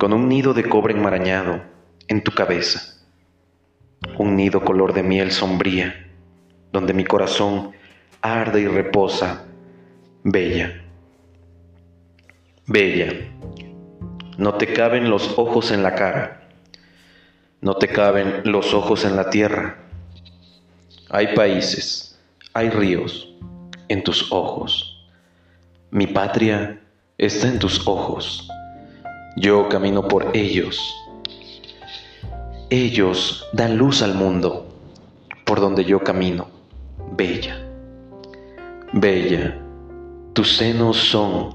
con un nido de cobre enmarañado en tu cabeza, un nido color de miel sombría, donde mi corazón arde y reposa, bella, bella, no te caben los ojos en la cara, no te caben los ojos en la tierra, hay países, hay ríos en tus ojos, mi patria está en tus ojos, yo camino por ellos, ellos dan luz al mundo por donde yo camino, bella, bella, tus senos son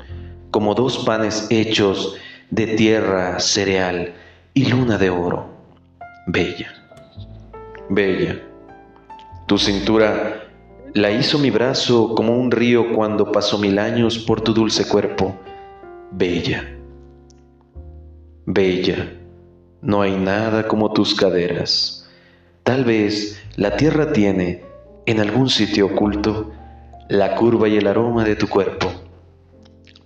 como dos panes hechos de tierra, cereal y luna de oro, bella, bella, tu cintura la hizo mi brazo como un río cuando pasó mil años por tu dulce cuerpo, bella, bella, no hay nada como tus caderas. Tal vez la tierra tiene, en algún sitio oculto, la curva y el aroma de tu cuerpo.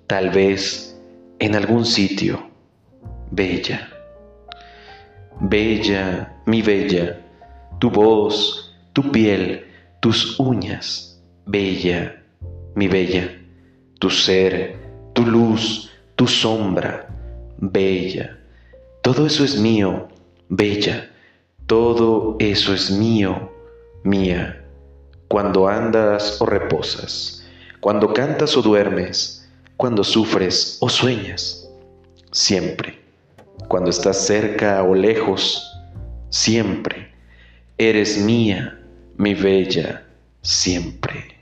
Tal vez, en algún sitio, bella. Bella, mi bella, tu voz, tu piel, tus uñas, bella, mi bella, tu ser, tu luz, tu sombra, bella. Todo eso es mío, bella. Todo eso es mío, mía. Cuando andas o reposas, cuando cantas o duermes, cuando sufres o sueñas, siempre. Cuando estás cerca o lejos, siempre. Eres mía, mi bella, siempre.